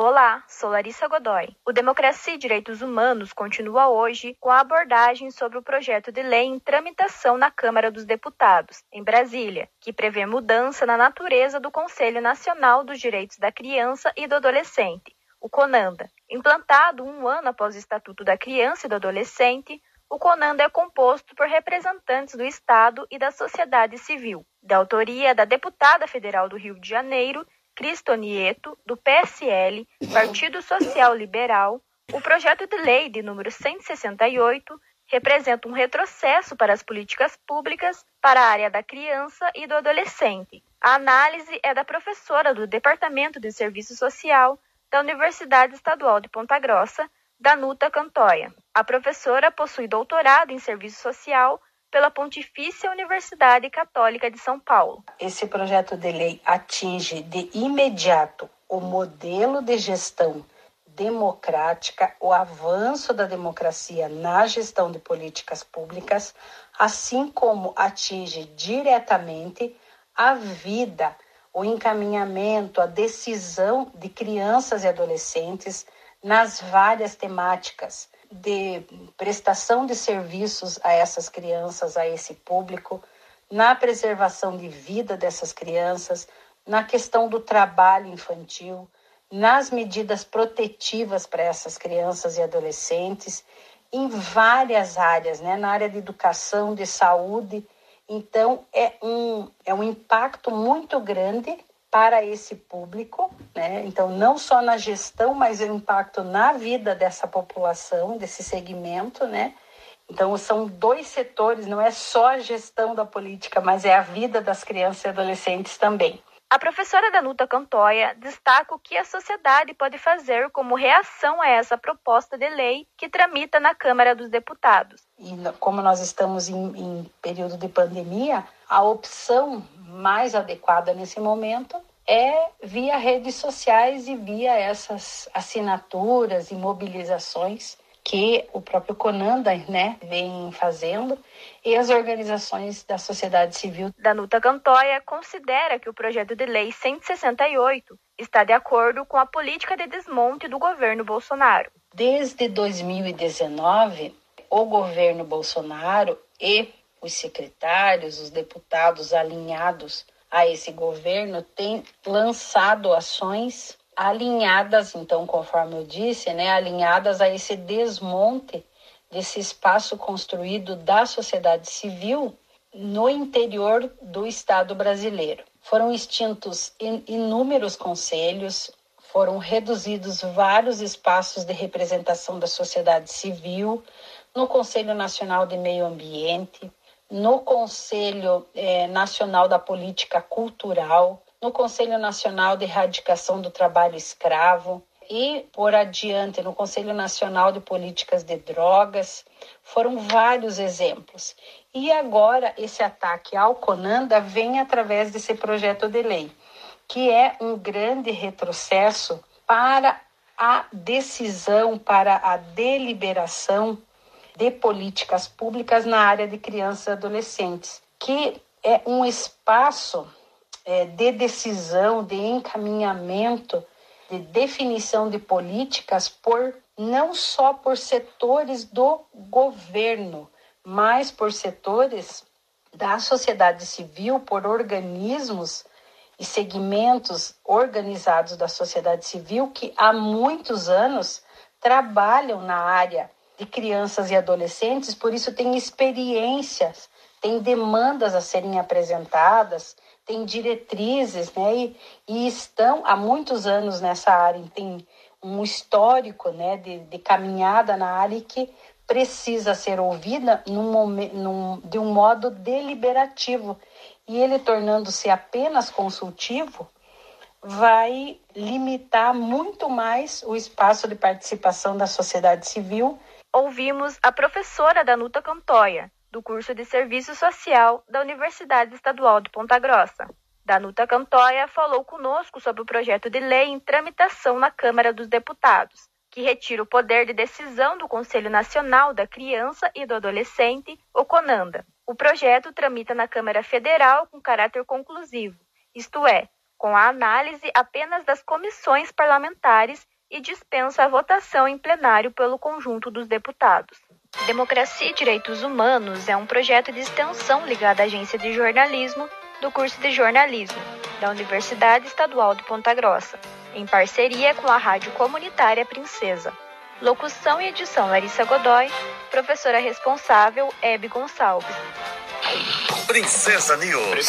Olá, sou Larissa Godoy. O Democracia e Direitos Humanos continua hoje com a abordagem sobre o projeto de lei em tramitação na Câmara dos Deputados, em Brasília, que prevê mudança na natureza do Conselho Nacional dos Direitos da Criança e do Adolescente, o CONANDA. Implantado um ano após o Estatuto da Criança e do Adolescente, o CONANDA é composto por representantes do Estado e da sociedade civil, da autoria da deputada federal do Rio de Janeiro, Cristonieto, do PSL, Partido Social Liberal, o projeto de lei de número 168 representa um retrocesso para as políticas públicas para a área da criança e do adolescente. A análise é da professora do Departamento de Serviço Social da Universidade Estadual de Ponta Grossa, Danuta Cantoia. A professora possui doutorado em Serviço Social pela Pontifícia Universidade Católica de São Paulo. Esse projeto de lei atinge de imediato o modelo de gestão democrática, o avanço da democracia na gestão de políticas públicas, assim como atinge diretamente a vida, o encaminhamento, a decisão de crianças e adolescentes nas várias temáticas de prestação de serviços a essas crianças, a esse público, na preservação de vida dessas crianças, na questão do trabalho infantil, nas medidas protetivas para essas crianças e adolescentes, em várias áreas, né? na área de educação, de saúde. Então, é um, é um impacto muito grande para esse público, né? Então, não só na gestão, mas o impacto na vida dessa população, desse segmento, né? Então, são dois setores, não é só a gestão da política, mas é a vida das crianças e adolescentes também. A professora Danuta Cantoia destaca o que a sociedade pode fazer como reação a essa proposta de lei que tramita na Câmara dos Deputados. E como nós estamos em, em período de pandemia, a opção mais adequada nesse momento é via redes sociais e via essas assinaturas e mobilizações que o próprio Conanda né, vem fazendo e as organizações da sociedade civil. Danuta Cantoia considera que o projeto de lei 168 está de acordo com a política de desmonte do governo Bolsonaro. Desde 2019, o governo Bolsonaro e os secretários, os deputados alinhados a esse governo têm lançado ações alinhadas, então, conforme eu disse, né, alinhadas a esse desmonte desse espaço construído da sociedade civil no interior do Estado brasileiro. Foram extintos inúmeros conselhos, foram reduzidos vários espaços de representação da sociedade civil no Conselho Nacional de Meio Ambiente, no Conselho eh, Nacional da Política Cultural, no Conselho Nacional de Erradicação do Trabalho Escravo e, por adiante, no Conselho Nacional de Políticas de Drogas. Foram vários exemplos. E agora esse ataque ao Conanda vem através desse projeto de lei, que é um grande retrocesso para a decisão, para a deliberação de políticas públicas na área de crianças e adolescentes, que é um espaço é, de decisão, de encaminhamento, de definição de políticas por não só por setores do governo, mas por setores da sociedade civil, por organismos e segmentos organizados da sociedade civil que há muitos anos trabalham na área de crianças e adolescentes, por isso tem experiências, tem demandas a serem apresentadas, tem diretrizes, né? E, e estão há muitos anos nessa área, tem um histórico, né, de, de caminhada na área que precisa ser ouvida num num, de um modo deliberativo. E ele tornando-se apenas consultivo, vai limitar muito mais o espaço de participação da sociedade civil ouvimos a professora Danuta Cantoia, do curso de Serviço Social da Universidade Estadual de Ponta Grossa. Danuta Cantoya falou conosco sobre o projeto de lei em tramitação na Câmara dos Deputados, que retira o poder de decisão do Conselho Nacional da Criança e do Adolescente, o CONANDA. O projeto tramita na Câmara Federal com caráter conclusivo, isto é, com a análise apenas das comissões parlamentares e dispensa a votação em plenário pelo conjunto dos deputados. Democracia e Direitos Humanos é um projeto de extensão ligado à Agência de Jornalismo do curso de jornalismo da Universidade Estadual de Ponta Grossa, em parceria com a Rádio Comunitária Princesa. Locução e edição Larissa Godoy, professora responsável Hebe Gonçalves. Princesa News.